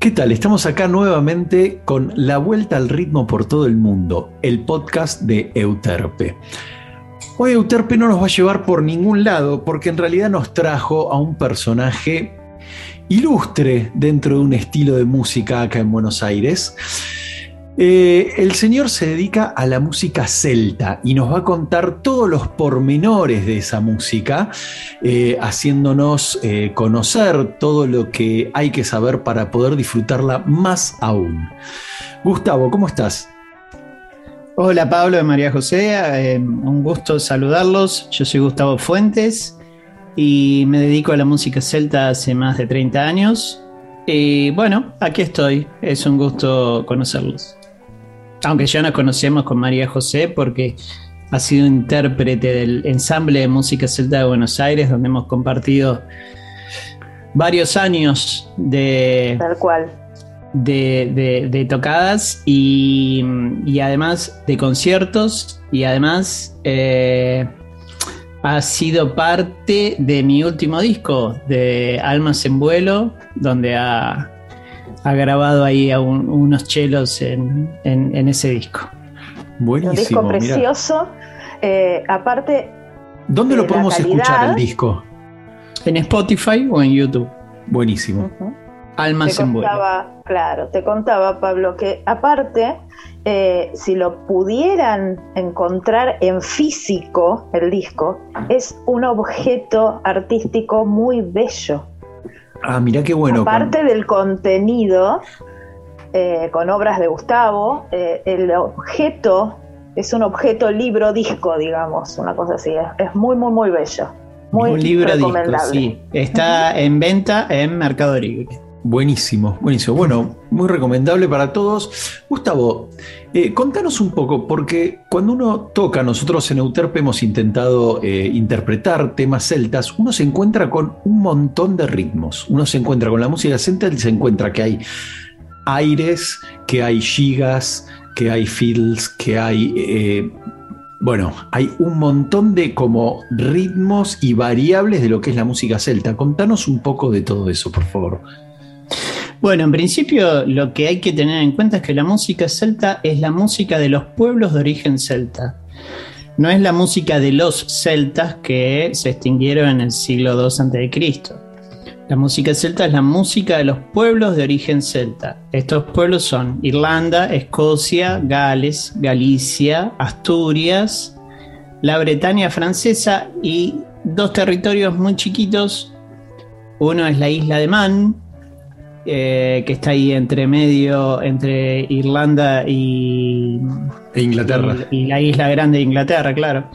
¿Qué tal? Estamos acá nuevamente con La Vuelta al Ritmo por todo el mundo, el podcast de Euterpe. Hoy Euterpe no nos va a llevar por ningún lado porque en realidad nos trajo a un personaje ilustre dentro de un estilo de música acá en Buenos Aires. Eh, el señor se dedica a la música celta y nos va a contar todos los pormenores de esa música, eh, haciéndonos eh, conocer todo lo que hay que saber para poder disfrutarla más aún. Gustavo, ¿cómo estás? Hola Pablo de María José, un gusto saludarlos. Yo soy Gustavo Fuentes y me dedico a la música celta hace más de 30 años. Y bueno, aquí estoy, es un gusto conocerlos aunque ya nos conocemos con María José porque ha sido intérprete del ensamble de música celta de Buenos Aires, donde hemos compartido varios años de. Tal cual. De, tocadas y, además de conciertos y además eh, ha sido parte de mi último disco de Almas en Vuelo, donde ha, ha grabado ahí unos chelos en, ese disco. Buenísimo. Un disco precioso. Eh, aparte. ¿Dónde lo podemos escuchar el disco? En Spotify o en YouTube. Buenísimo. Almas en vuelo. Claro, te contaba, Pablo, que aparte, eh, si lo pudieran encontrar en físico, el disco, es un objeto artístico muy bello. Ah, mira qué bueno. Aparte del contenido, eh, con obras de Gustavo, eh, el objeto es un objeto libro disco, digamos, una cosa así. Es, muy, muy, muy bello. Muy un libro disco, sí. Está en venta en Mercado Libre. Buenísimo, buenísimo. Bueno, muy recomendable para todos. Gustavo, eh, contanos un poco, porque cuando uno toca, nosotros en Euterpe hemos intentado eh, interpretar temas celtas, uno se encuentra con un montón de ritmos. Uno se encuentra con la música celta y se encuentra que hay aires, que hay gigas, que hay fiddles, que hay... Eh, bueno, hay un montón de como ritmos y variables de lo que es la música celta. Contanos un poco de todo eso, por favor. Bueno, en principio lo que hay que tener en cuenta es que la música celta es la música de los pueblos de origen celta. No es la música de los celtas que se extinguieron en el siglo II a.C. La música celta es la música de los pueblos de origen celta. Estos pueblos son Irlanda, Escocia, Gales, Galicia, Asturias, la Bretaña francesa y dos territorios muy chiquitos. Uno es la isla de Man, eh, que está ahí entre medio, entre Irlanda y e Inglaterra. Y, la isla grande de Inglaterra, claro.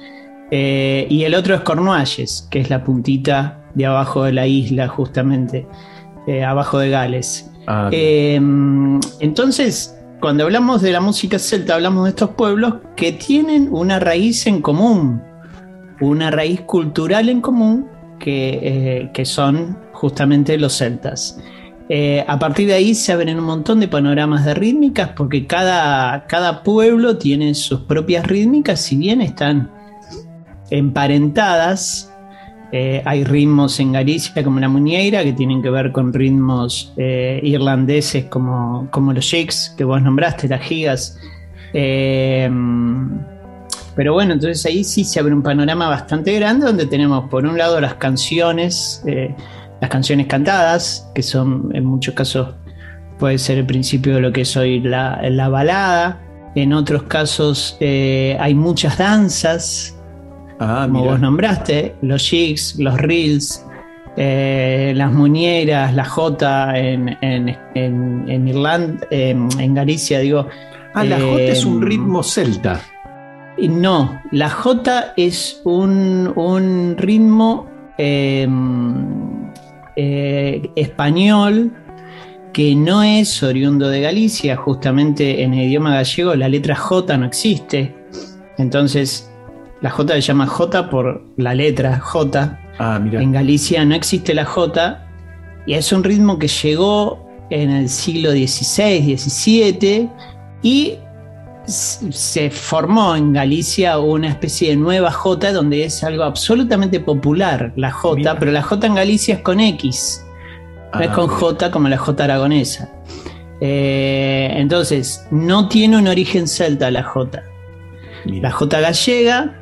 Eh, y el otro es Cornualles, que es la puntita de abajo de la isla, justamente, eh, abajo de Gales. Ah, entonces, cuando hablamos de la música celta, hablamos de estos pueblos que tienen una raíz en común, una raíz cultural en común, que, que son justamente los celtas. Eh, a partir de ahí se abren un montón de panoramas de rítmicas porque cada, cada pueblo tiene sus propias rítmicas, si bien están emparentadas. Eh, hay ritmos en Galicia como la muñeira que tienen que ver con ritmos eh, irlandeses como, como los shakes que vos nombraste, las gigas. pero bueno, entonces ahí sí se abre un panorama bastante grande donde tenemos por un lado las canciones las canciones cantadas, que son en muchos casos puede ser el principio de lo que es hoy la, balada. En otros casos eh, hay muchas danzas, ah, como vos nombraste, los jigs, los reels, eh, las muñeras, la jota en, en, Irlanda, en Galicia, digo. Ah, la jota es un eh, ritmo celta. No, la jota es un, un ritmo eh, español que no es oriundo de Galicia, justamente en el idioma gallego la letra J no existe, entonces la J se llama J por la letra J. Ah, en Galicia no existe la J y es un ritmo que llegó en el siglo XVI, XVII y se formó en Galicia una especie de nueva J donde es algo absolutamente popular la J, pero la J en Galicia es con X. no es con J como la J aragonesa. Eh, entonces, no tiene un origen celta la J. La J gallega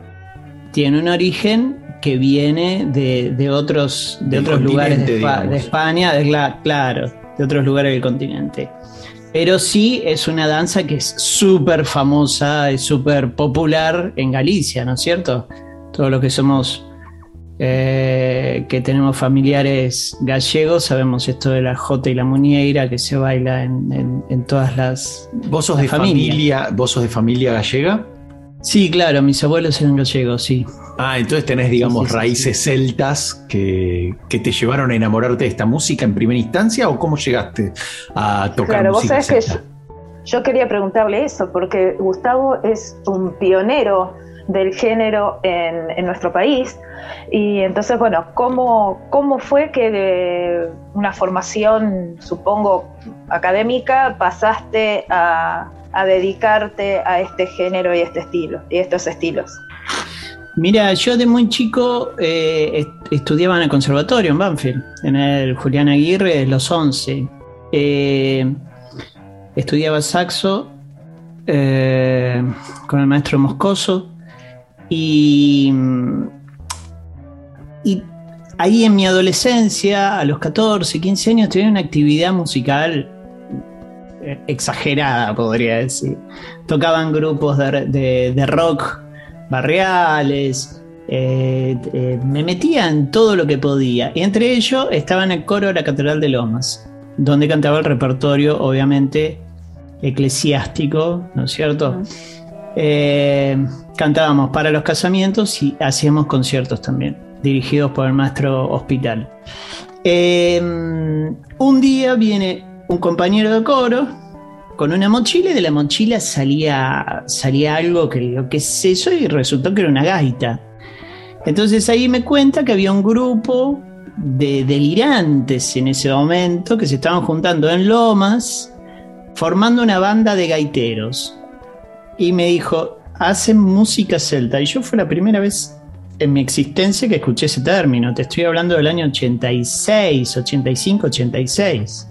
tiene un origen que viene de, otros, de otros lugares de, España, claro, de otros lugares del continente. Pero sí es una danza que es súper famosa, es súper popular en Galicia, ¿no es cierto? Todos los que somos, eh, que tenemos familiares gallegos, sabemos esto de la jota y la muñeira que se baila en, todas las. ¿Vos sos, de familia, ¿Vos sos de familia gallega? Sí, claro, mis abuelos eran gallegos, sí. Ah, entonces tenés, digamos, raíces celtas que, te llevaron a enamorarte de esta música en primera instancia o cómo llegaste a tocar claro, música vos sabés que yo, quería preguntarle eso, porque Gustavo es un pionero del género en, nuestro país. Y entonces, bueno, ¿cómo, ¿cómo fue que de una formación, supongo, académica, pasaste a, a dedicarte a este género y este estilo y estos estilos? Mira, yo de muy chico eh, estudiaba en el conservatorio en Banfield, en el Julián Aguirre de los 11. Eh, estudiaba saxo eh, con el maestro Moscoso y, y ahí en mi adolescencia, a los 14, 15 años, tenía una actividad musical exagerada, podría decir. Tocaban grupos de, rock barriales, eh, eh, me metía en todo lo que podía. Y entre ellos estaba en el coro de la Catedral de Lomas, donde cantaba el repertorio, obviamente, eclesiástico, ¿no es cierto? Eh, cantábamos para los casamientos y hacíamos conciertos también, dirigidos por el maestro Hospital. un día viene un compañero de coro con una mochila y de la mochila salía, salía algo que digo, ¿qué es eso? Y resultó que era una gaita. Entonces ahí me cuenta que había un grupo de delirantes en ese momento que se estaban juntando en Lomas, formando una banda de gaiteros. Y me dijo, hacen música celta. Y yo fue la primera vez en mi existencia que escuché ese término. Te estoy hablando del año 86, 85, 86.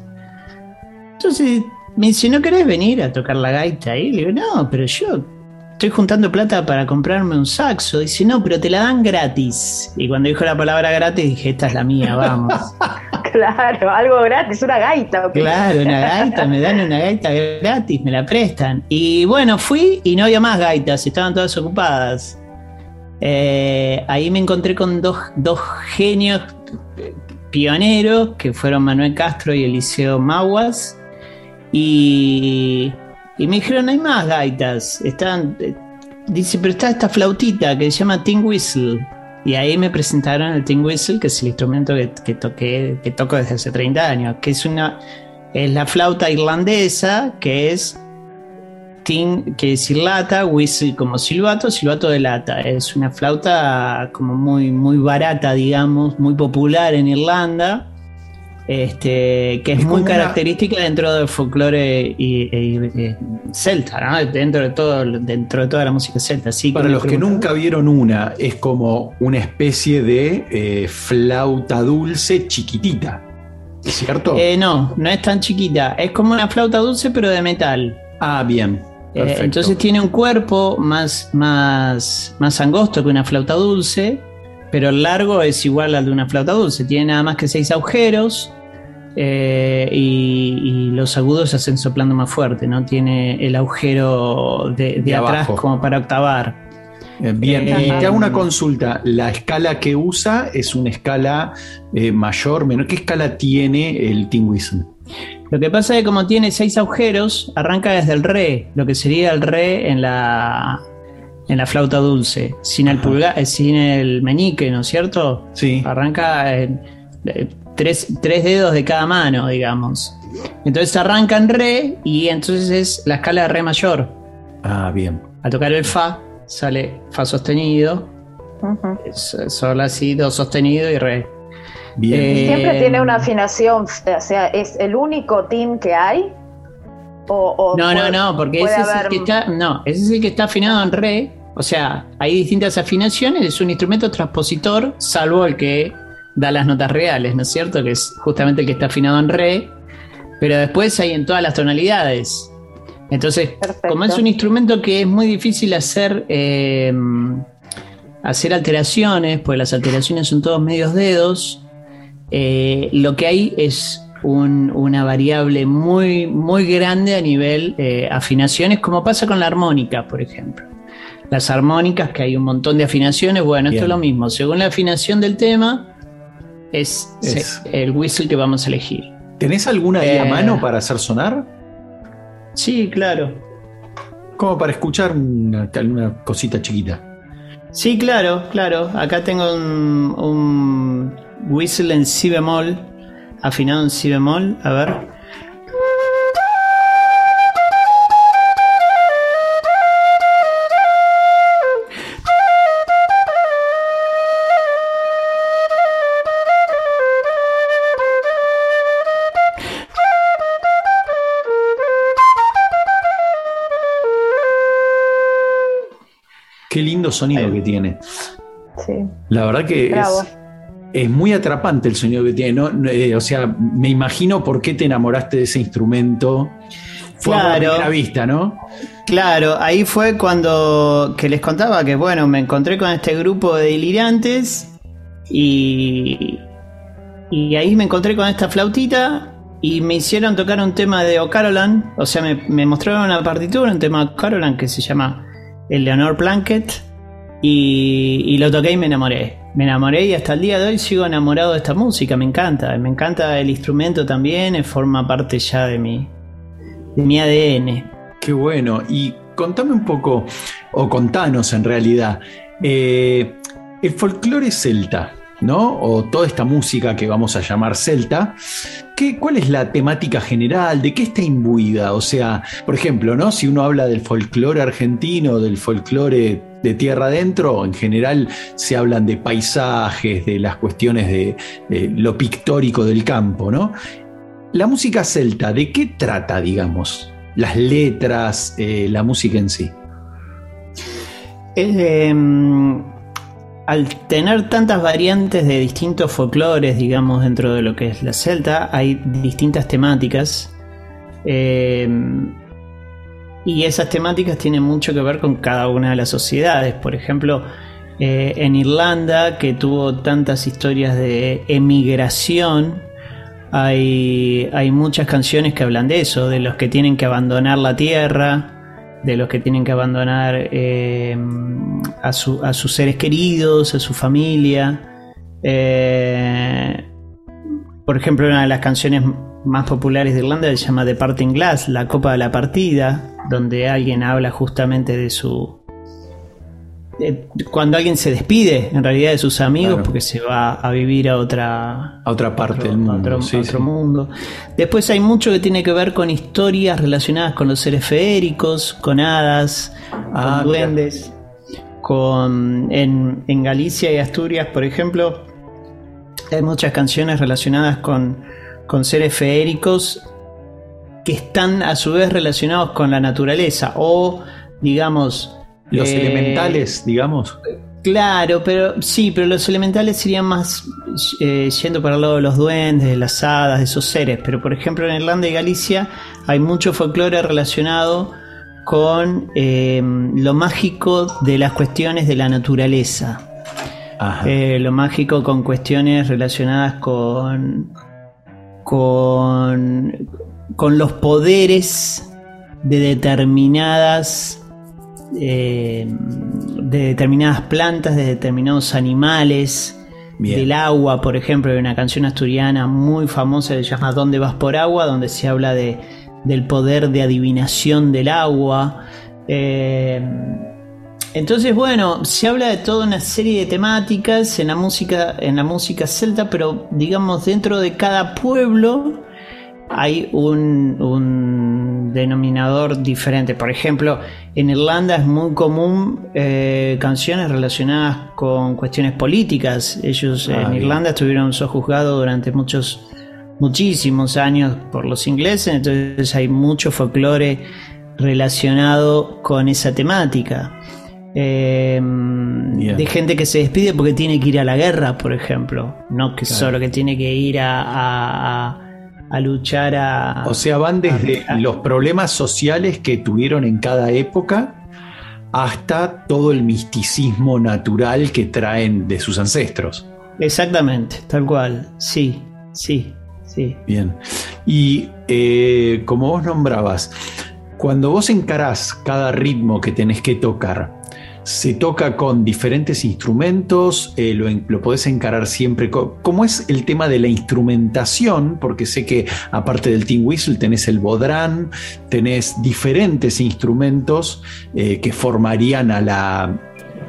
Entonces me dice, ¿no querés venir a tocar la gaita? Y le digo, no, pero yo estoy juntando plata para comprarme un saxo. Dice, no, pero te la dan gratis. Y cuando dijo la palabra gratis dije, esta es la mía, vamos. claro, algo gratis, una gaita. Claro, una gaita, me dan una gaita gratis, me la prestan. Y bueno, fui y no había más gaitas, estaban todas ocupadas. Eh, ahí me encontré con dos, dos genios pioneros que fueron Manuel Castro y Eliseo Maguas y, me dijeron, hay más gaitas. Están, eh, dice, pero está esta flautita que se llama Ting Whistle. Y ahí me presentaron el Ting Whistle, que es el instrumento que, toco desde hace 30 años, que es una es la flauta irlandesa, que es ting, que es lata, whistle como silbato, silbato de lata. Es una flauta como muy, muy barata, digamos, muy popular en Irlanda este, que es, muy característica dentro del folclore y, celta, ¿no? dentro, de todo, dentro de toda la música celta. Para los que nunca vieron una, es como una especie de eh, flauta dulce chiquitita, ¿cierto? Eh, no, no es tan chiquita, es como una flauta dulce pero de metal. Ah, bien. Eh, entonces tiene un cuerpo más, más, más angosto que una flauta dulce, pero el largo es igual al de una flauta dulce. Tiene nada más que seis agujeros eh, y, los agudos se hacen soplando más fuerte, no tiene el agujero de, atrás como para octavar. Eh, bien, y te hago una consulta. La escala que usa es una escala eh, mayor, menor. ¿Qué escala tiene el Whistle? Lo que pasa es que como tiene seis agujeros, arranca desde el re, lo que sería el re en la, en la flauta dulce, sin el sin el meñique, ¿no es cierto? Sí. Arranca en, tres, dedos de cada mano, digamos. Entonces arranca en re y entonces es la escala de re mayor. Ah, bien. Al tocar el fa sale fa sostenido, sol así, do sostenido y re. Bien. ¿Y siempre eh, tiene una afinación, o sea, es el único team que hay. O, no, no, no, porque ese es, el que está, no, ese es el que está afinado en re. O sea, hay distintas afinaciones, es un instrumento transpositor, salvo el que da las notas reales, ¿no es cierto? Que es justamente el que está afinado en re, pero después hay en todas las tonalidades. Entonces, como es un instrumento que es muy difícil hacer, eh, hacer alteraciones, pues las alteraciones son todos medios dedos, eh, lo que hay es una variable muy, muy grande a nivel eh, afinaciones, como pasa con la armónica, por ejemplo. Las armónicas, que hay un montón de afinaciones, bueno, esto es lo mismo. Según la afinación del tema, es, el whistle que vamos a elegir. ¿Tenés alguna ahí a eh, mano para hacer sonar? Sí, claro. Como para escuchar una, cosita chiquita. Sí, claro, claro. Acá tengo un whistle en si bemol, afinado en si bemol, a ver. Qué lindo sonido que tiene. Sí. La verdad que es, es muy atrapante el sonido que tiene. Eh, o sea, me imagino por qué te enamoraste de ese instrumento. Fue a primera vista, ¿no? Claro, ahí fue cuando que les contaba que, bueno, me encontré con este grupo de delirantes y, y ahí me encontré con esta flautita y me hicieron tocar un tema de O'Carolan. O sea, me, mostraron una partitura, un tema de O'Carolan que se llama El Leonor Planket y, lo toqué y me enamoré me enamoré y hasta el día de hoy sigo enamorado de esta música, me encanta, me encanta el instrumento también, forma parte ya de mi, de mi ADN. Qué bueno, y contame un poco, o contanos en realidad, eh, el folclore celta, ¿no? O toda esta música que vamos a llamar celta, ¿qué, ¿cuál es la temática general? ¿De qué está imbuida? O sea, por ejemplo, ¿no? Si uno habla del folclore argentino, del folclore de tierra adentro, en general se hablan de paisajes, de las cuestiones de, lo pictórico del campo, ¿no? La música celta, ¿de qué trata, digamos? Las letras, eh, la música en sí. Em, al tener tantas variantes de distintos folclores, digamos, dentro de lo que es la celta, hay distintas temáticas. Em, y esas temáticas tienen mucho que ver con cada una de las sociedades. Por ejemplo, eh, en Irlanda, que tuvo tantas historias de emigración, hay, hay muchas canciones que hablan de eso, de los que tienen que abandonar la tierra, de los que tienen que abandonar eh, a, sus seres queridos, a su familia. Eh, por ejemplo, una de las canciones más populares de Irlanda se llama The Parting Glass, la copa de la partida, donde alguien habla justamente de su... cuando alguien se despide en realidad de sus amigos porque se va a vivir a otra, a otra parte del mundo. Otro, mundo. Después hay mucho que tiene que ver con historias relacionadas con los seres feéricos, con hadas, ah, con duendes. Con, en, en Galicia y Asturias, por ejemplo, hay muchas canciones relacionadas con, con seres feéricos que están a su vez relacionados con la naturaleza o, digamos... Los eh, elementales, digamos. Claro, pero sí, pero los elementales serían más eh, yendo para el lado de los duendes, de las hadas, de esos seres. Pero por ejemplo en Irlanda y Galicia hay mucho folclore relacionado con eh, lo mágico de las cuestiones de la naturaleza. lo mágico con cuestiones relacionadas con, con con los poderes de determinadas eh, de determinadas plantas, de determinados animales, del agua, por ejemplo, hay una canción asturiana muy famosa que se llama ¿Dónde vas por agua? donde se habla de, del poder de adivinación del agua. Eh, entonces, bueno, se habla de toda una serie de temáticas en la música, en la música celta, pero digamos dentro de cada pueblo hay un, denominador diferente. Por ejemplo, en Irlanda es muy común eh, canciones relacionadas con cuestiones políticas. Ellos ah, en Irlanda estuvieron sojuzgados durante muchos, muchísimos años por los ingleses, entonces hay mucho folclore relacionado con esa temática. eh, de gente que se despide porque tiene que ir a la guerra, por ejemplo. No que solo que tiene que ir a, a, luchar a... O sea, van desde los problemas sociales que tuvieron en cada época hasta todo el misticismo natural que traen de sus ancestros. Exactamente, tal cual, sí, sí, sí. Bien. Y eh, como vos nombrabas, cuando vos encarás cada ritmo que tenés que tocar, se toca con diferentes instrumentos, eh, lo, podés encarar siempre. ¿Cómo es el tema de la instrumentación? Porque sé que aparte del Team Whistle tenés el bodrán, tenés diferentes instrumentos eh, que formarían a la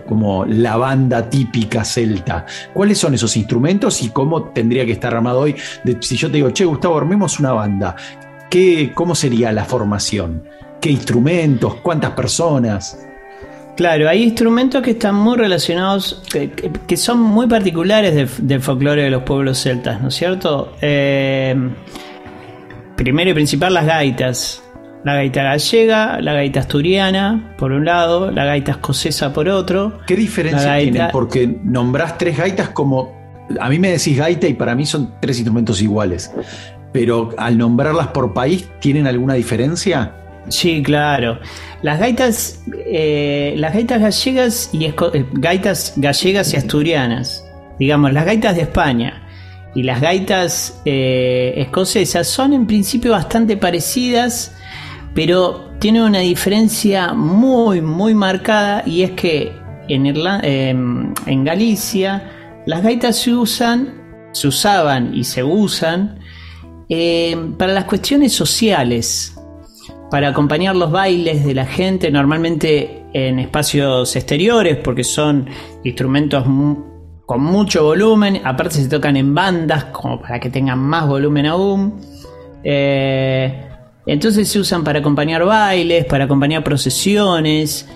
como la banda típica celta. ¿Cuáles son esos instrumentos y cómo tendría que estar armado hoy? si yo te digo, che, Gustavo, armemos una banda, ¿qué, ¿cómo sería la formación? ¿Qué instrumentos? ¿Cuántas personas? Claro, hay instrumentos que están muy relacionados, que, son muy particulares del folclore de los pueblos celtas, ¿no es cierto? Eh, primero y principal las gaitas. La gaita gallega, la gaita asturiana, por un lado, la gaita escocesa por otro. ¿Qué diferencia tienen? Porque nombrás tres gaitas como. A mí me decís gaita y para mí son tres instrumentos iguales. Pero al nombrarlas por país, ¿tienen alguna diferencia? Sí, claro. Las gaitas, eh, las gaitas gallegas y eh, gaitas gallegas y asturianas, digamos, las gaitas de España y las gaitas eh, escocesas son en principio bastante parecidas, pero tienen una diferencia muy, muy marcada y es que en, em, en Galicia las gaitas se usan, se usaban y se usan para las cuestiones sociales para acompañar los bailes de la gente, normalmente en espacios exteriores, porque son instrumentos con mucho volumen, aparte se tocan en bandas, como para que tengan más volumen aún. Eh, entonces se usan para acompañar bailes, para acompañar procesiones.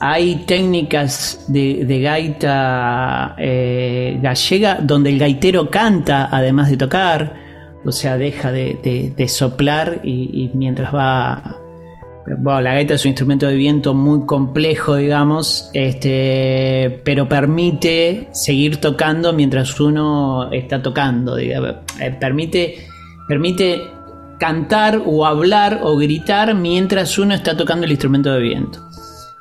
Hay técnicas de, gaita eh, gallega donde el gaitero canta además de tocar o sea, deja de, soplar y, mientras va... Bueno, la gaita es un instrumento de viento muy complejo, digamos, este, pero permite seguir tocando mientras uno está tocando, eh, permite, permite cantar o hablar o gritar mientras uno está tocando el instrumento de viento.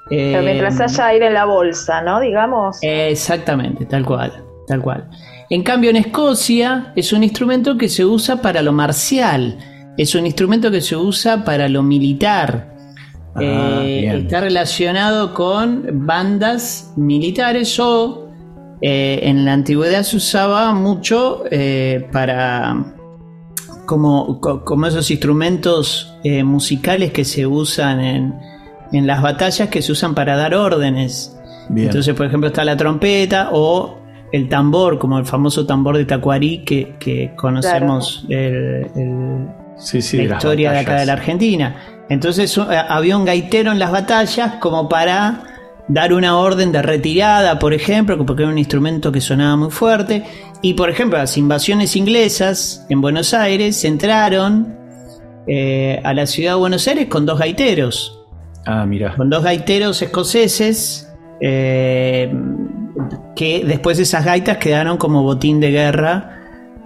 mientras eh, haya aire en la bolsa, ¿no? Digamos. exactamente, tal cual, tal cual. En cambio, en Escocia es un instrumento que se usa para lo marcial, es un instrumento que se usa para lo militar. Ah, eh, está relacionado con bandas militares o eh, en la antigüedad se usaba mucho eh, para como, como, esos instrumentos musicales que se usan en, en, las batallas que se usan para dar órdenes. Entonces, por ejemplo, está la trompeta o el tambor, como el famoso tambor de Tacuarí que, conocemos la historia de acá de la Argentina. Entonces eh, había un gaitero en las batallas como para dar una orden de retirada, por ejemplo, porque era un instrumento que sonaba muy fuerte. Y por ejemplo, las invasiones inglesas en Buenos Aires entraron eh, a la ciudad de Buenos Aires con dos gaiteros. Ah, mira. Con dos gaiteros escoceses. Eh, que después esas gaitas quedaron como botín de guerra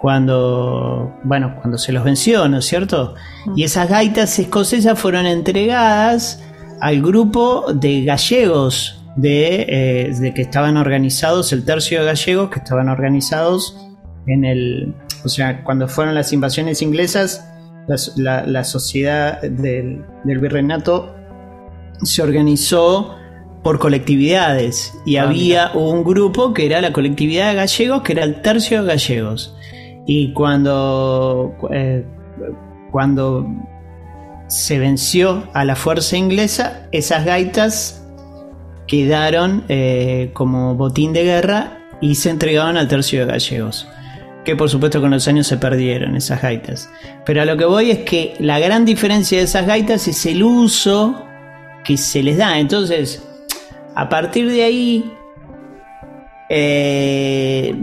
cuando, bueno, cuando se los venció, ¿no es cierto? Y esas gaitas escocesas fueron entregadas al grupo de gallegos de, eh, de, que estaban organizados, el tercio de gallegos que estaban organizados en el, o sea, cuando fueron las invasiones inglesas, la, sociedad del, del virreinato se organizó por colectividades y ah, había un grupo que era la colectividad de gallegos, que era el tercio de gallegos. Y cuando, eh, cuando se venció a la fuerza inglesa, esas gaitas quedaron eh, como botín de guerra y se entregaron al tercio de gallegos. Que por supuesto con los años se perdieron esas gaitas. Pero a lo que voy es que la gran diferencia de esas gaitas es el uso que se les da. Entonces, a partir de ahí, eh,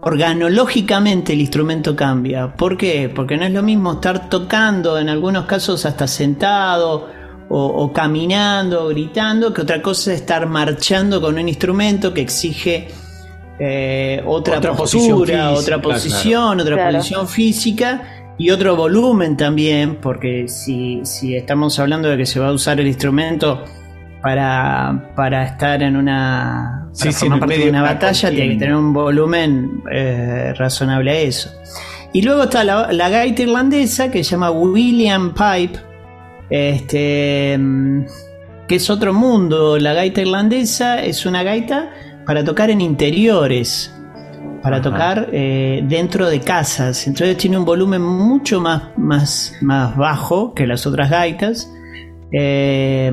organológicamente el instrumento cambia. ¿Por qué? Porque no es lo mismo estar tocando, en algunos casos hasta sentado, o, caminando, o gritando, que otra cosa es estar marchando con un instrumento que exige eh, otra, postura, posición física, otra posición, otra posición física y otro volumen también, porque si, si estamos hablando de que se va a usar el instrumento para, para estar en una, para de una batalla, tiene que tener un volumen eh, razonable a eso. Y luego está la, la, gaita irlandesa que se llama William Pipe, este, que es otro mundo. La gaita irlandesa es una gaita para tocar en interiores, para tocar eh, dentro de casas. Entonces tiene un volumen mucho más, más, más bajo que las otras gaitas. Eh,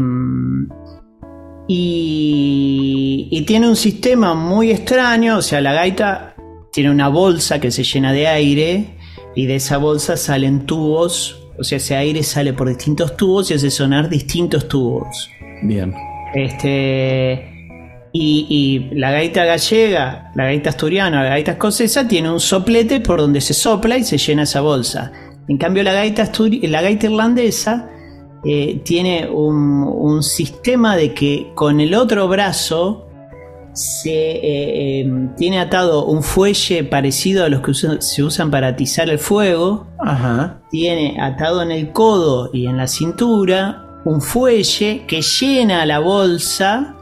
y, y, tiene un sistema muy extraño, o sea, la gaita tiene una bolsa que se llena de aire y de esa bolsa salen tubos o sea, ese aire sale por distintos tubos y hace sonar distintos tubos. Bien. Este. Y, la gaita gallega, la gaita asturiana, la gaita escocesa tiene un soplete por donde se sopla y se llena esa bolsa. En cambio, la gaita, la gaita irlandesa eh, tiene un, un, sistema de que con el otro brazo se eh, em, tiene atado un fuelle parecido a los que se usan para atizar el fuego. Tiene atado en el codo y en la cintura un fuelle que llena la bolsa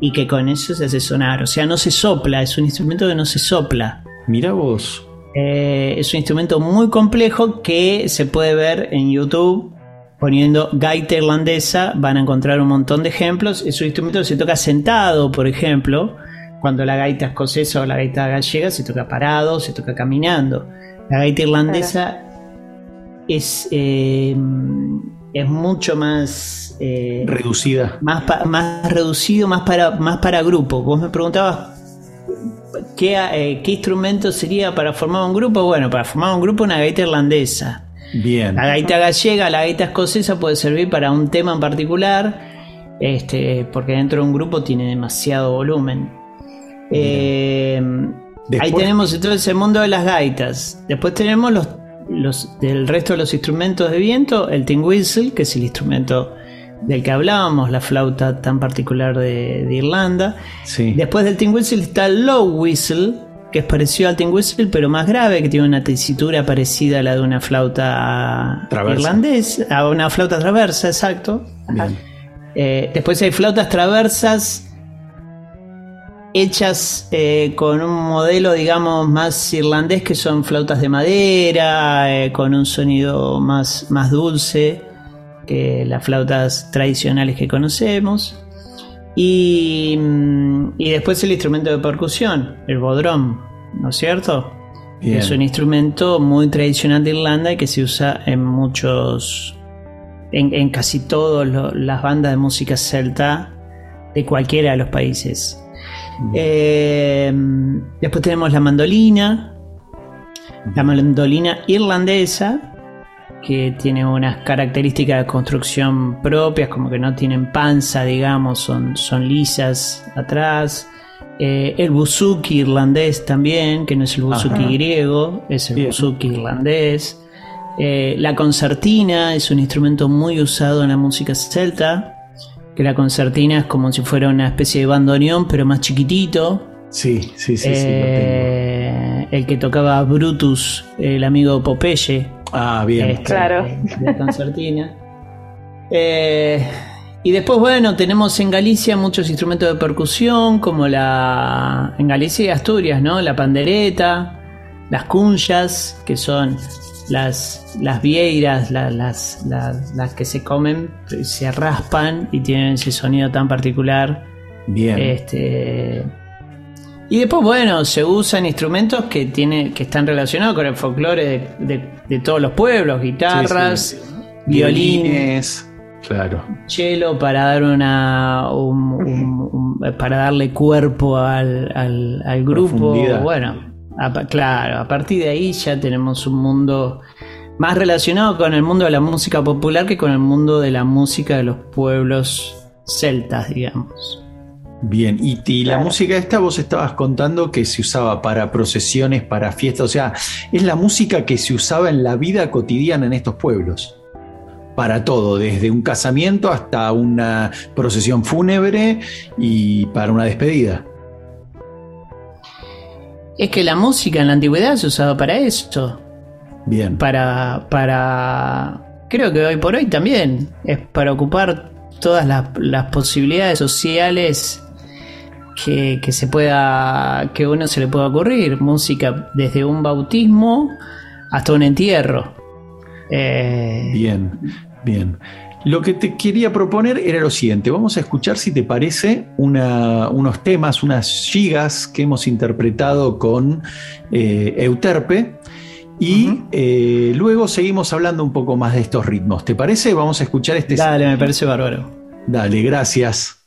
y que con eso se hace sonar. O sea, no se sopla, es un instrumento que no se sopla. Mira vos. Eh, es un instrumento muy complejo que se puede ver en YouTube poniendo gaita irlandesa van a encontrar un montón de ejemplos. Es un instrumento que se toca sentado, por ejemplo, cuando la gaita escocesa o la gaita gallega se toca parado, se toca caminando. La gaita irlandesa es, eh, es mucho más... Eh, Reducida. Más, más reducido, más para, más para grupo. Vos me preguntabas ¿Qué, eh, ¿qué, instrumento sería para formar un grupo? Bueno, para formar un grupo una gaita irlandesa. Bien. La gaita gallega, la gaita escocesa puede servir para un tema en particular, este, porque dentro de un grupo tiene demasiado volumen. Eh, ahí tenemos entonces el mundo de las gaitas. Después tenemos los, los del resto de los instrumentos de viento, el tin whistle, que es el instrumento del que hablábamos, la flauta tan particular de, Irlanda. Después del tin whistle está el low whistle, que es parecido al tin whistle, pero más grave, que tiene una tesitura parecida a la de una flauta irlandesa, a una flauta traversa, exacto. Eh, después hay flautas traversas hechas eh, con un modelo, digamos, más irlandés, que son flautas de madera, eh, con un sonido más, más dulce que las flautas tradicionales que conocemos. Y, mm, y después el instrumento de percusión, el bodrón, ¿no es cierto? Es un instrumento muy tradicional de Irlanda y que se usa en muchos, en, en casi todas las bandas de música celta de cualquiera de los países. Eh, después tenemos la mandolina, la mandolina irlandesa, que tiene unas características de construcción propias, como que no tienen panza, digamos, son, son lisas atrás. Eh, el buzuki irlandés también, que no es el buzuki griego, es el buzuki irlandés. Eh, la concertina es un instrumento muy usado en la música celta que la concertina es como si fuera una especie de bandoneón, pero más chiquitito. Sí, sí, sí, sí. Eh, el que tocaba Brutus, el amigo Popeye. Ah, bien. Este, claro. La concertina. Eh, y después, bueno, tenemos en Galicia muchos instrumentos de percusión, como la. En Galicia y Asturias, ¿no? La pandereta, las cunyas, que son las, las vieiras, las, las, que se comen, se raspan y tienen ese sonido tan particular. Bien. Este, y después, bueno, se usan instrumentos que, tiene, que están relacionados con el folclore de, todos los pueblos, guitarras, violines. Claro. Chelo para dar una para darle cuerpo al, al grupo. Bueno, claro, a partir de ahí ya tenemos un mundo más relacionado con el mundo de la música popular que con el mundo de la música de los pueblos celtas, digamos. Bien, y, la música esta vos estabas contando que se usaba para procesiones, para fiestas, o sea, es la música que se usaba en la vida cotidiana en estos pueblos. para todo, desde un casamiento hasta una procesión fúnebre y para una despedida. Es que la música en la antigüedad se usaba para esto. Bien. Para, para. Creo que hoy por hoy también. Es para ocupar todas las, las posibilidades sociales que, que, se pueda. que uno se le pueda ocurrir. Música desde un bautismo hasta un entierro. Eh... Bien, bien. Lo que te quería proponer era lo siguiente, vamos a escuchar si te parece unos temas, unas gigas que hemos interpretado con eh, Euterpe y eh, luego seguimos hablando un poco más de estos ritmos. ¿Te parece? Vamos a escuchar este... Dale, me parece bárbaro. Dale, gracias.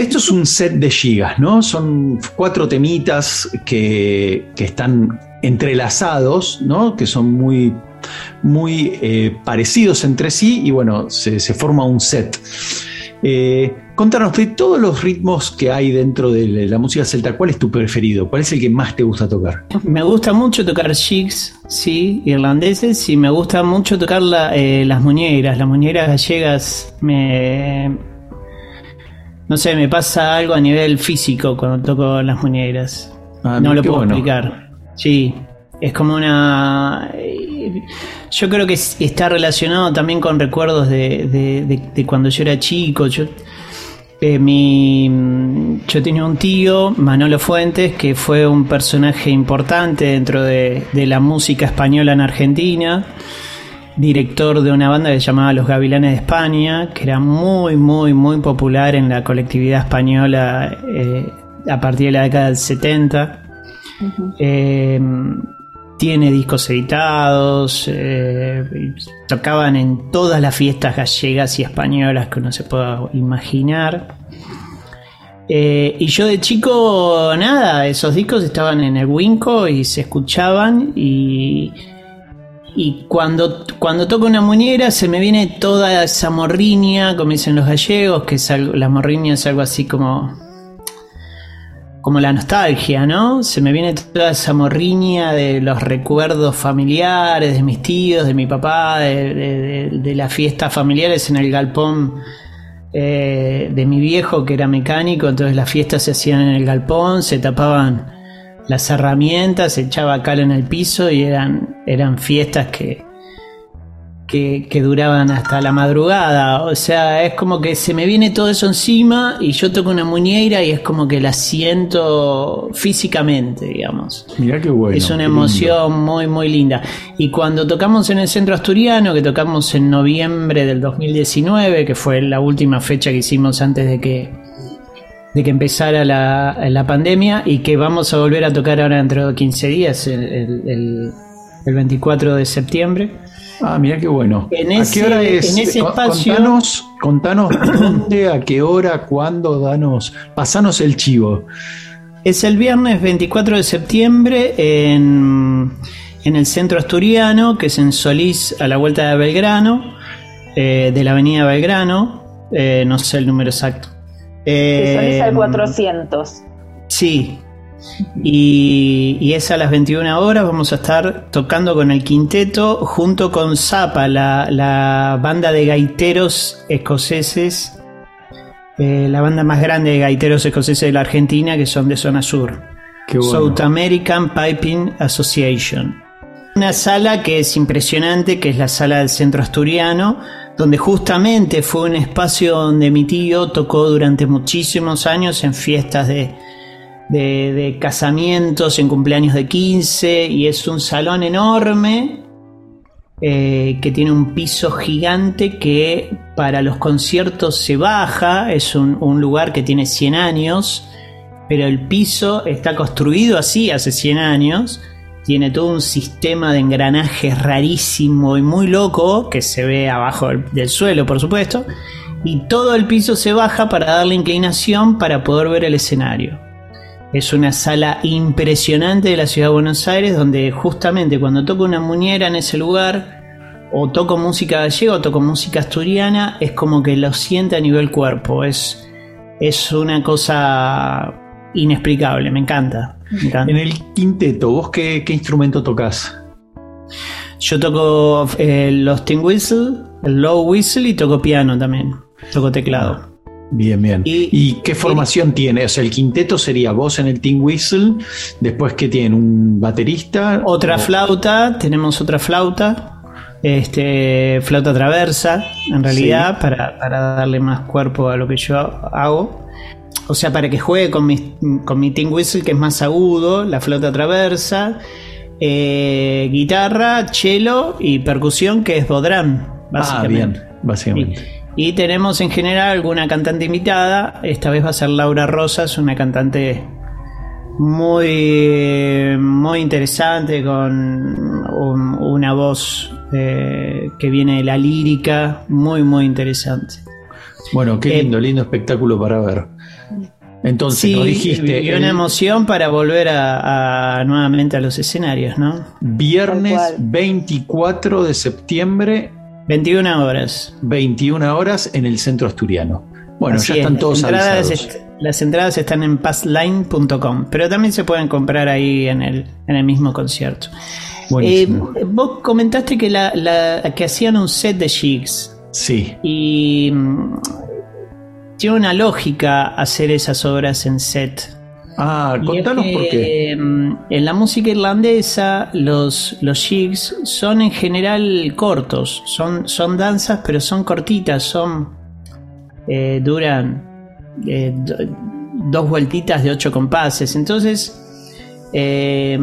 Esto es un set de gigas, ¿no? Son cuatro temitas que, están entrelazados, ¿no? Que son muy, muy eh, parecidos entre sí y bueno, se, forma un set. Eh, contanos de todos los ritmos que hay dentro de la música celta, ¿cuál es tu preferido? ¿Cuál es el que más te gusta tocar? Me gusta mucho tocar jigs, sí, irlandeses, y me gusta mucho tocar eh, las muñeiras. Las muñeiras gallegas me, no sé, me pasa algo a nivel físico cuando toco las muñeras. Ah, no lo puedo explicar. Sí, es como una... Yo creo que está relacionado también con recuerdos de, cuando yo era chico. Yo, eh, mi, yo tenía un tío, Manolo Fuentes, que fue un personaje importante dentro de, de la música española en Argentina director de una banda que se llamaba Los Gavilanes de España, que era muy, muy, muy popular en la colectividad española eh, a partir de la década del 70. Eh, tiene discos editados, eh, tocaban en todas las fiestas gallegas y españolas que uno se pueda imaginar. y yo de chico, nada, esos discos estaban en el Winco y se escuchaban y, y cuando, cuando toco una muñeira se me viene toda esa morriña, como dicen los gallegos, que es algo, la morriña es algo así como, como la nostalgia, ¿no? Se me viene toda esa morriña de los recuerdos familiares, de mis tíos, de mi papá, de, las fiestas familiares en el galpón eh, de mi viejo que era mecánico, entonces las fiestas se hacían en el galpón, se tapaban las herramientas, se echaba cal en el piso y eran, eran fiestas que, que, que duraban hasta la madrugada. O sea, es como que se me viene todo eso encima y yo toco una muñeira y es como que la siento físicamente, digamos. Mirá qué bueno. Es una emoción muy, muy linda. Y cuando tocamos en el centro asturiano, que tocamos en noviembre del 2019, que fue la última fecha que hicimos antes de que, de que empezara la, la pandemia, y que vamos a volver a tocar ahora dentro de 15 días, el, el- el- el 24 de septiembre. Ah, mirá qué bueno. En ¿A ese- qué hora es? en ese espacio- Contanos, contanos dónde, a qué hora, cuándo, danos, pasanos el chivo. Es el viernes 24 de septiembre en, en el centro asturiano, que es en Solís, a la vuelta de Belgrano, eh, de la avenida Belgrano, eh, no sé el número exacto. Que son Eh, esas 400. Sí. Y, y es a las 21 horas. Vamos a estar tocando con el quinteto junto con Zapa, la, la banda de gaiteros escoceses, eh, la banda más grande de gaiteros escoceses de la Argentina, que son de zona sur. Qué bueno. South American Piping Association. Una sala que es impresionante, que es la sala del centro asturiano, donde justamente fue un espacio donde mi tío tocó durante muchísimos años en fiestas de, de, casamientos, en cumpleaños de 15, y es un salón enorme eh, que tiene un piso gigante que para los conciertos se baja, es un, un lugar que tiene 100 años, pero el piso está construido así hace 100 años, tiene todo un sistema de engranajes rarísimo y muy loco que se ve abajo del, suelo, por supuesto, y todo el piso se baja para darle inclinación para poder ver el escenario. Es una sala impresionante de la ciudad de Buenos Aires donde justamente cuando toco una muñera en ese lugar o toco música gallega o toco música asturiana es como que lo siente a nivel cuerpo. Es, es una cosa inexplicable, me encanta. En el quinteto, ¿vos qué, qué instrumento tocas? Yo toco eh, los tin whistle, el low whistle y toco piano también. Toco teclado. Bien, bien. Y- ¿Y, qué formación tiene? O sea, el quinteto sería vos en el Team Whistle, después que tienen un baterista. Otra o- flauta, tenemos otra flauta, este, flauta traversa, en realidad, para, para darle más cuerpo a lo que yo hago. O sea, para que juegue con mi, con mi tin whistle, que es más agudo, la flauta traversa, eh, guitarra, cello y percusión, que es bodrán, Ah, básicamente. bien, básicamente. Y, y tenemos en general alguna cantante invitada. Esta vez va a ser Laura Rosas, una cantante muy, muy interesante, con un- una voz eh, que viene de la lírica, muy, muy interesante. Bueno, qué Eh, lindo, lindo espectáculo para ver. Entonces, Sí, nos dijiste y el una emoción para volver a, a- nuevamente a los escenarios, ¿no? viernes Tal cual. 24 de septiembre, 21 horas. 21 horas en el centro asturiano. Bueno, Así ya es, están las todos entradas avisados. est- las entradas están en passline.com, pero también se pueden comprar ahí en el, en el mismo concierto. Buenísimo. Eh, vos comentaste que, la, la- que hacían un set de jigs sí, y mm, tiene una lógica hacer esas obras en set. Ah, Y es contanos que, por qué. mm, En la música irlandesa, los, los jigs son en general cortos. Son, son danzas, pero son cortitas. Son. eh, duran eh, do- dos vueltitas de ocho compases. Entonces. eh,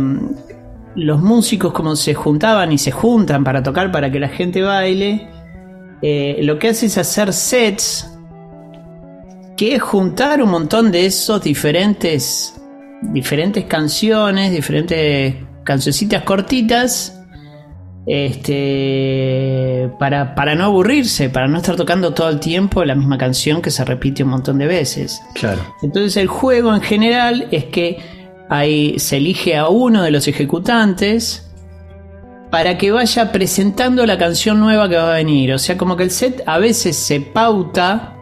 los músicos, como se juntaban y se juntan para tocar para que la gente baile, eh, lo que hace es hacer sets que es juntar un montón de esos diferentes diferentes canciones, diferentes cancioncitas cortitas este para, para no aburrirse, para no estar tocando todo el tiempo la misma canción que se repite un montón de veces. Claro. Entonces el juego en general es que ahí se elige a uno de los ejecutantes para que vaya presentando la canción nueva que va a venir. O sea, como que el set a veces se pauta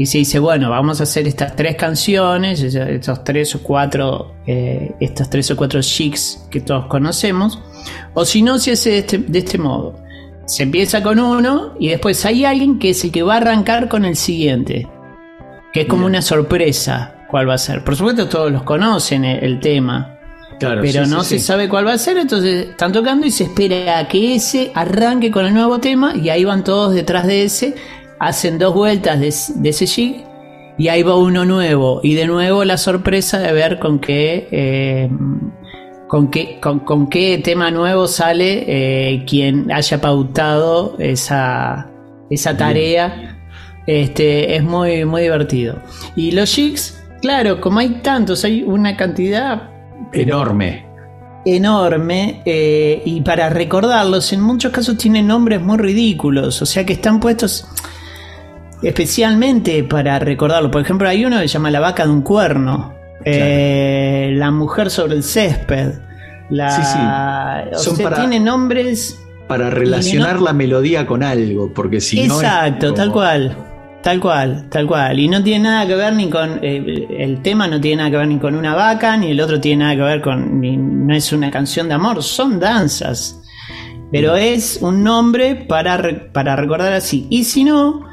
y se dice, bueno, vamos a hacer estas tres canciones, estos tres o cuatro, eh, estas tres o cuatro chicks que todos conocemos. O si no, se hace de este, de este modo. Se empieza con uno y después hay alguien que es el que va a arrancar con el siguiente. Que es como una sorpresa cuál va a ser. Por supuesto todos los conocen el, el tema. pero no se sabe cuál va a ser, entonces están tocando y se espera a que ese arranque con el nuevo tema y ahí van todos detrás de ese, hacen dos vueltas de, ese jig y ahí va uno nuevo y de nuevo la sorpresa de ver con qué... Eh, con qué, con, qué tema nuevo sale eh, quien haya pautado esa, esa tarea. Este, es muy, muy divertido. Y los jigs, claro, como hay tantos, hay una cantidad enorme. Enorme, eh, y para recordarlos, en muchos casos tienen nombres muy ridículos, o sea que están puestos especialmente para recordarlo. Por ejemplo, hay uno que se llama La vaca de un cuerno, eh, La mujer sobre el césped. La, sí, sí. tiene nombres. Para relacionar la melodía con algo, porque si no. Exacto, tal cual. Tal cual, tal cual. Y no tiene nada que ver ni con. Eh, el tema no tiene nada que ver ni con una vaca, ni el otro tiene nada que ver con. Ni, no es una canción de amor, son danzas. Pero es un nombre para, para recordar así. Y si no,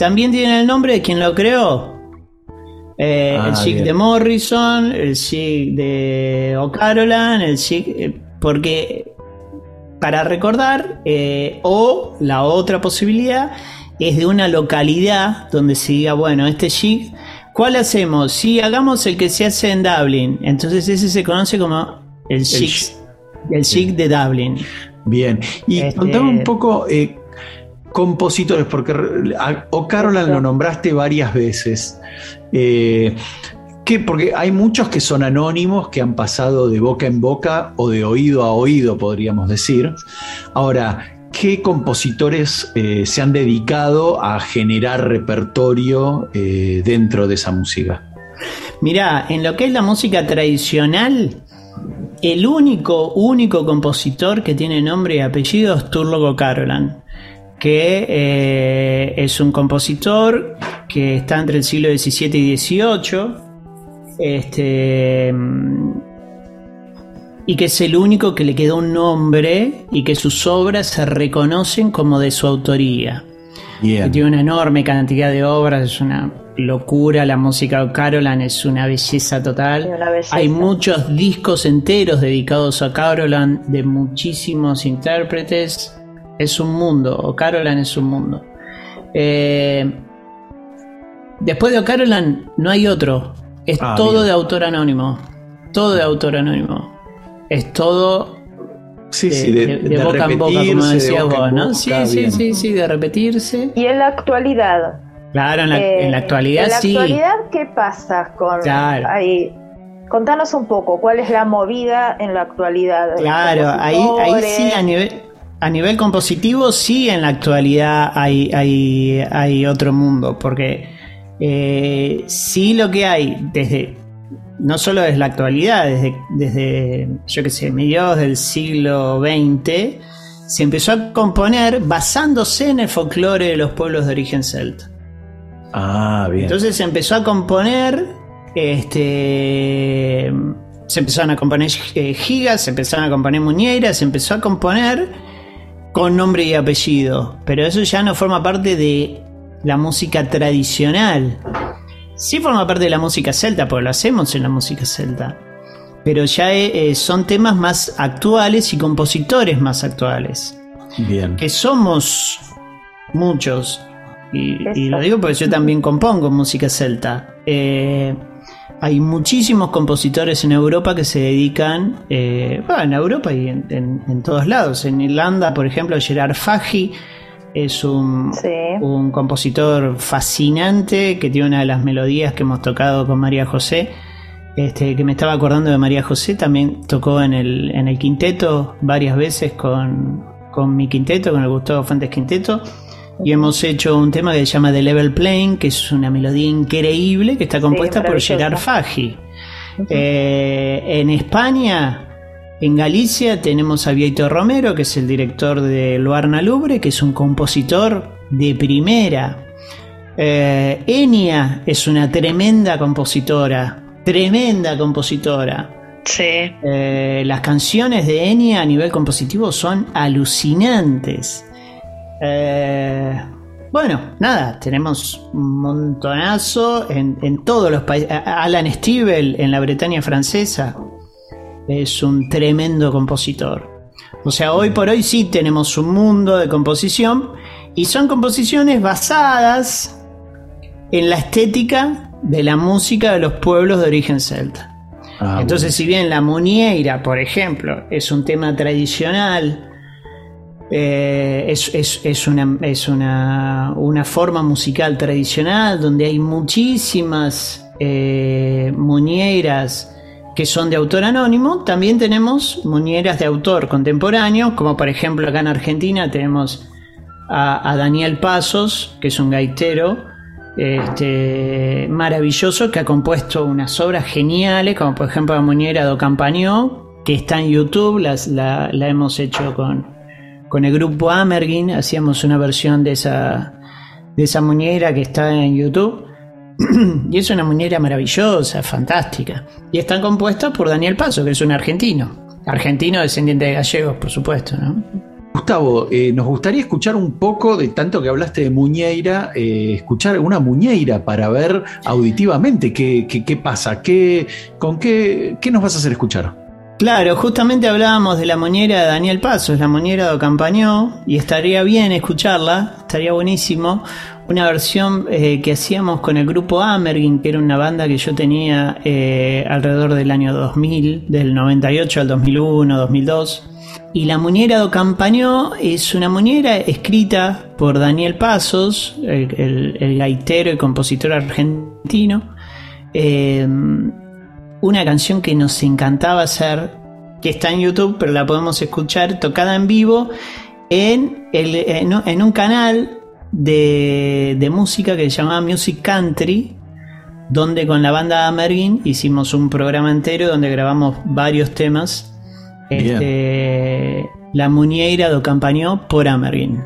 también tiene el nombre de quien lo creó. Eh, el chic ah, de Morrison, el chic de O'Carolan, el chic. Eh, porque. Para recordar, o la otra posibilidad es de una localidad donde se diga, bueno, este jig, ¿cuál hacemos? Si hagamos el que se hace en Dublin, entonces ese se conoce como el jig, el jig de Dublin. Bien, y este, contame un poco eh, compositores, porque O'Carolan lo nombraste varias veces. Eh, porque hay muchos que son anónimos, que han pasado de boca en boca o de oído a oído, podríamos decir. Ahora, ¿Qué compositores eh, se han dedicado a generar repertorio eh, dentro de esa música? Mirá, en lo que es la música tradicional, el único, único compositor que tiene nombre y apellido es Turlogo Carolan, que eh, es un compositor que está entre el siglo XVII y XVIII. Este, y que es el único que le quedó un nombre y que sus obras se reconocen como de su autoría. Tiene una enorme cantidad de obras, es una locura. La música de Carolan es una belleza total. Hay muchos discos enteros dedicados a Carolan de muchísimos intérpretes. Es un mundo, o Carolan es un mundo. Eh, después de Carolan no hay otro. Es ah, todo de autor anónimo. Todo de autor anónimo es todo de, boca en boca, como decías vos, ¿no? Sí, sí, sí, sí, de repetirse. Y en la actualidad. Claro, en la, en la eh, actualidad sí. En la actualidad, ¿qué pasa con ahí? Contanos un poco, ¿cuál es la movida en la actualidad? Claro, ahí, ahí sí, a nivel, a nivel compositivo, sí, en la actualidad hay, hay, hay otro mundo, porque eh, sí lo que hay desde no solo desde la actualidad, desde, desde yo qué sé, mediados del siglo XX, se empezó a componer basándose en el folclore de los pueblos de origen celta. Ah, bien. Entonces se empezó a componer, este, se empezaron a componer eh, gigas, se empezaron a componer muñeiras, se empezó a componer con nombre y apellido, pero eso ya no forma parte de la música tradicional. Sí forma parte de la música celta, porque lo hacemos en la música celta. Pero ya eh, eh, son temas más actuales y compositores más actuales. Bien. Que somos muchos. Y, lo digo porque yo también compongo música celta. Eh, hay muchísimos compositores en Europa que se dedican, bueno, en Europa y en, en, todos lados. En Irlanda, por ejemplo, Gerard Fagy es un, un, compositor fascinante que tiene una de las melodías que hemos tocado con María José. Este, que me estaba acordando de María José, también tocó en el, en el quinteto varias veces con, con mi quinteto, con el Gustavo Fuentes Quinteto. Y hemos hecho un tema que se llama The Level Playing, que es una melodía increíble que está compuesta por Gerard Fagy. Eh, en España en Galicia tenemos a Vieito Romero, que es el director de Luarna Lubre, que es un compositor de primera. Eh, Enia es una tremenda compositora, tremenda compositora. Sí. Eh, las canciones de Enia a nivel compositivo son alucinantes. Eh, bueno, nada, tenemos un montonazo en, en todos los países. Alan Stivell en la Bretaña francesa es un tremendo compositor. O sea, hoy por hoy sí tenemos un mundo de composición y son composiciones basadas en la estética de la música de los pueblos de origen celta. Ah, Entonces, si bien la muñeira, por ejemplo, es un tema tradicional, eh, es, una, es una, forma musical tradicional donde hay muchísimas eh, muñeiras que son de autor anónimo, también tenemos muñeras de autor contemporáneo, como por ejemplo acá en Argentina tenemos a, Daniel Pasos, que es un gaitero este, maravilloso que ha compuesto unas obras geniales, como por ejemplo la muñera do Campañó, que está en YouTube, la, hemos hecho con, con el grupo Amergin, hacíamos una versión de esa, de esa muñera que está en YouTube. y es una muñera maravillosa, fantástica. Y están compuestas por Daniel Paso, que es un argentino. Argentino descendiente de gallegos, por supuesto, ¿no? Gustavo, eh, nos gustaría escuchar un poco, de tanto que hablaste de Muñeira, eh, escuchar una Muñeira para ver auditivamente qué, qué, pasa, qué, con qué, qué nos vas a hacer escuchar. Claro, justamente hablábamos de la moñera de Daniel Pasos, la moñera de Campañó, y estaría bien escucharla, estaría buenísimo. Una versión eh, que hacíamos con el grupo Amergin, que era una banda que yo tenía alrededor del año 2000, del 98 al 2001, 2002. Y la muñera do Campañó es una muñera escrita por Daniel Pasos, el, gaitero y compositor argentino. Em, una canción que nos encantaba hacer, que está en YouTube, pero la podemos escuchar tocada en vivo en, en, un canal de, de, música que se llamaba Music Country, donde con la banda Amergin hicimos un programa entero donde grabamos varios temas este, la Muñeira do Campañó por Amergin.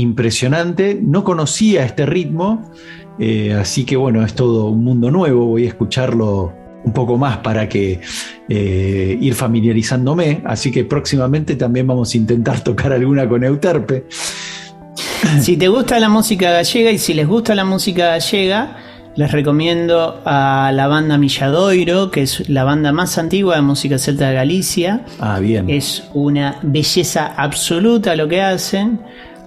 Impresionante. No conocía este ritmo, eh, así que bueno, es todo un mundo nuevo. Voy a escucharlo un poco más para que eh, ir familiarizándome. Así que próximamente también vamos a intentar tocar alguna con Euterpe. si te gusta la música gallega y si les gusta la música gallega, les recomiendo a la banda Milladoiro, que es la banda más antigua de música celta de Galicia. Ah, bien. Es una belleza absoluta lo que hacen.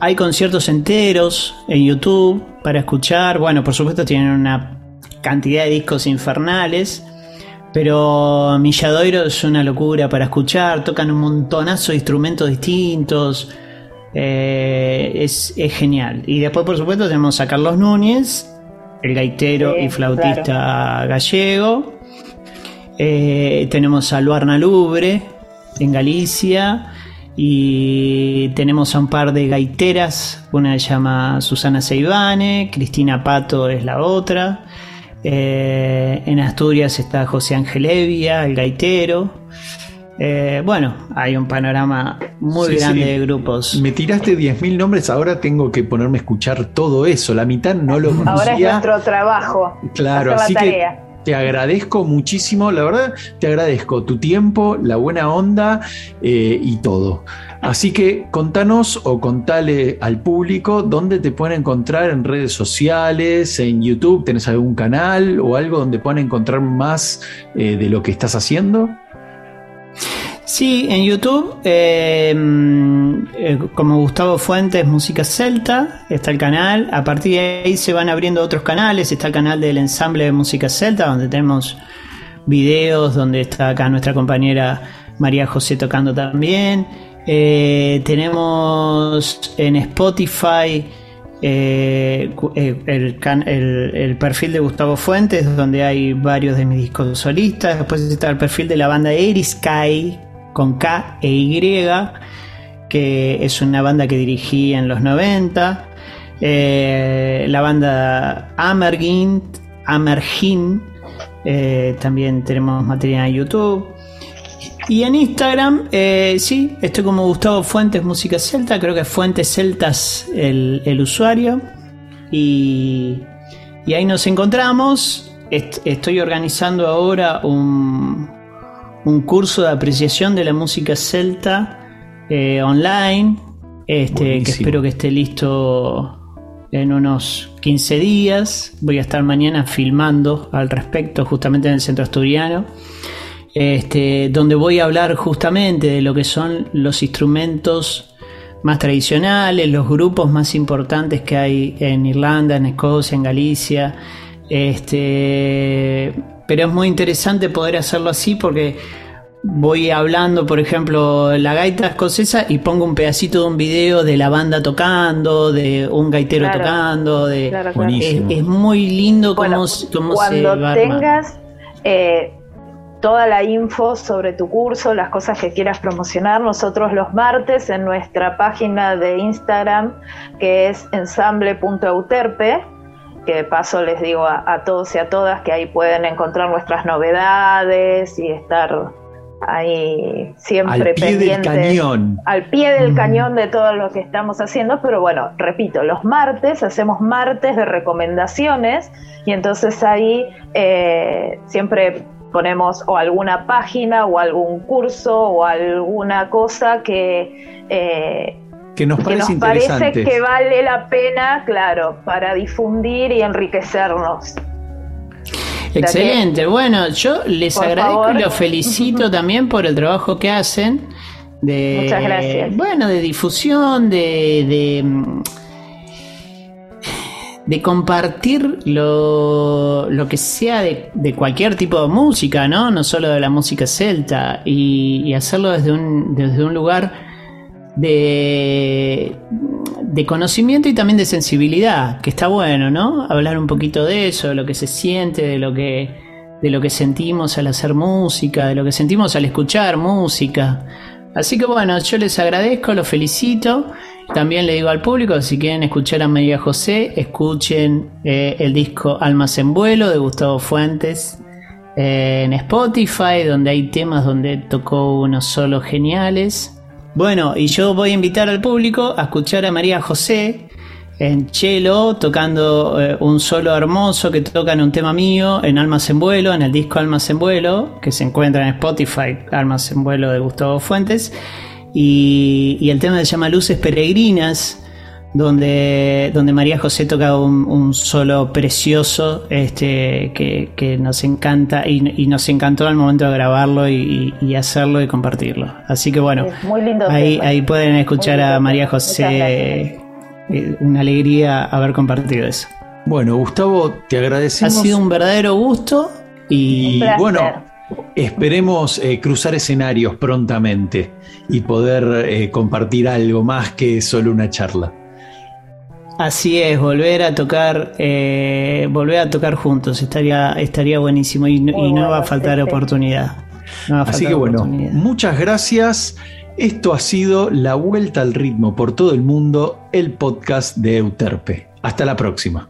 Hay conciertos enteros en YouTube para escuchar. Bueno, por supuesto tienen una cantidad de discos infernales. Pero Milladoiro es una locura para escuchar. Tocan un montonazo de instrumentos distintos. Eh, es, es, genial. Y después, por supuesto, tenemos a Carlos Núñez, el gaitero y flautista gallego. Eh, tenemos a Luarna Lubre en Galicia. Y tenemos a un par de gaiteras. Una se llama Susana Seibane, Cristina Pato es la otra. Eh, en Asturias está José Ángel Evia, el gaitero. Eh, bueno, hay un panorama muy grande de grupos. Me tiraste 10.000 nombres, ahora tengo que ponerme a escuchar todo eso. La mitad no lo conocía. Ahora es nuestro trabajo. Claro, así que te agradezco muchísimo, la verdad, te agradezco tu tiempo, la buena onda eh, y todo. Así que contanos o contale al público dónde te pueden encontrar en redes sociales, en YouTube, ¿tenés algún canal o algo donde puedan encontrar más eh, de lo que estás haciendo? Sí, en YouTube, eh, eh, como Gustavo Fuentes, Música Celta, está el canal. A partir de ahí se van abriendo otros canales. Está el canal del ensamble de Música Celta, donde tenemos videos, donde está acá nuestra compañera María José tocando también. Eh, tenemos en Spotify el, perfil de Gustavo Fuentes, donde hay varios de mis discos solistas. Después está el perfil de la banda Erisky, con K e Y, que es una banda que dirigí en los 90. Eh, la banda Amergint, Amergin, eh, también tenemos material en YouTube. Y en Instagram, eh, sí, estoy como Gustavo Fuentes Música Celta, creo que Fuentes Celtas el, el usuario. Y, y, ahí nos encontramos. estoy organizando ahora un, un curso de apreciación de la música celta eh, online, este, que espero que esté listo en unos 15 días. Voy a estar mañana filmando al respecto, justamente en el centro asturiano, este, donde voy a hablar justamente de lo que son los instrumentos más tradicionales, los grupos más importantes que hay en Irlanda, en Escocia, en Galicia. Este, pero es muy interesante poder hacerlo así porque voy hablando, por ejemplo, la gaita escocesa y pongo un pedacito de un video de la banda tocando, de un gaitero tocando, de es, muy lindo cómo, cuando tengas eh, toda la info sobre tu curso, las cosas que quieras promocionar, nosotros los martes en nuestra página de Instagram que es ensamble.euterpe que de paso les digo a, todos y a todas que ahí pueden encontrar nuestras novedades y estar ahí siempre al pie del cañón. al pie del cañón de todo lo que estamos haciendo, pero bueno, repito, los martes hacemos martes de recomendaciones y entonces ahí eh, siempre ponemos o alguna página o algún curso o alguna cosa que... Eh, que nos, parece, que vale la pena, claro, para difundir y enriquecernos. Excelente, bueno, yo les agradezco y los felicito también por el trabajo que hacen. De, Muchas gracias. Bueno, de difusión, de, de, de compartir lo, lo, que sea de, de, cualquier tipo de música, ¿no? No solo de la música celta, y, y hacerlo desde un, desde un lugar de, de conocimiento y también de sensibilidad, que está bueno, ¿no? Hablar un poquito de eso, de lo que se siente, de lo que, de lo que sentimos al hacer música, de lo que sentimos al escuchar música. Así que bueno, yo les agradezco, los felicito. También le digo al público, si quieren escuchar a María José, escuchen eh, el disco Almas en Vuelo de Gustavo Fuentes eh, en Spotify, donde hay temas donde tocó unos solos geniales. Bueno, y yo voy a invitar al público a escuchar a María José en cello, tocando eh, un solo hermoso que tocan un tema mío en Almas en Vuelo, en el disco Almas en Vuelo, que se encuentra en Spotify, Almas en Vuelo de Gustavo Fuentes. Y, y el tema se llama Luces Peregrinas, donde, donde María José toca un, solo precioso este, que, nos encanta y, nos encantó al momento de grabarlo y, hacerlo y compartirlo. Así que bueno, ahí, ahí pueden escuchar a María José. Eh, una alegría haber compartido eso. Bueno, Gustavo, te agradecemos. Ha sido un verdadero gusto y bueno, esperemos eh, cruzar escenarios prontamente y poder eh, compartir algo más que solo una charla. Así es, volver a tocar, eh, volver a tocar juntos, estaría, estaría buenísimo y, no va a faltar oportunidad. Así que bueno, muchas gracias. Esto ha sido La Vuelta al Ritmo por todo el mundo, el podcast de Euterpe. Hasta la próxima.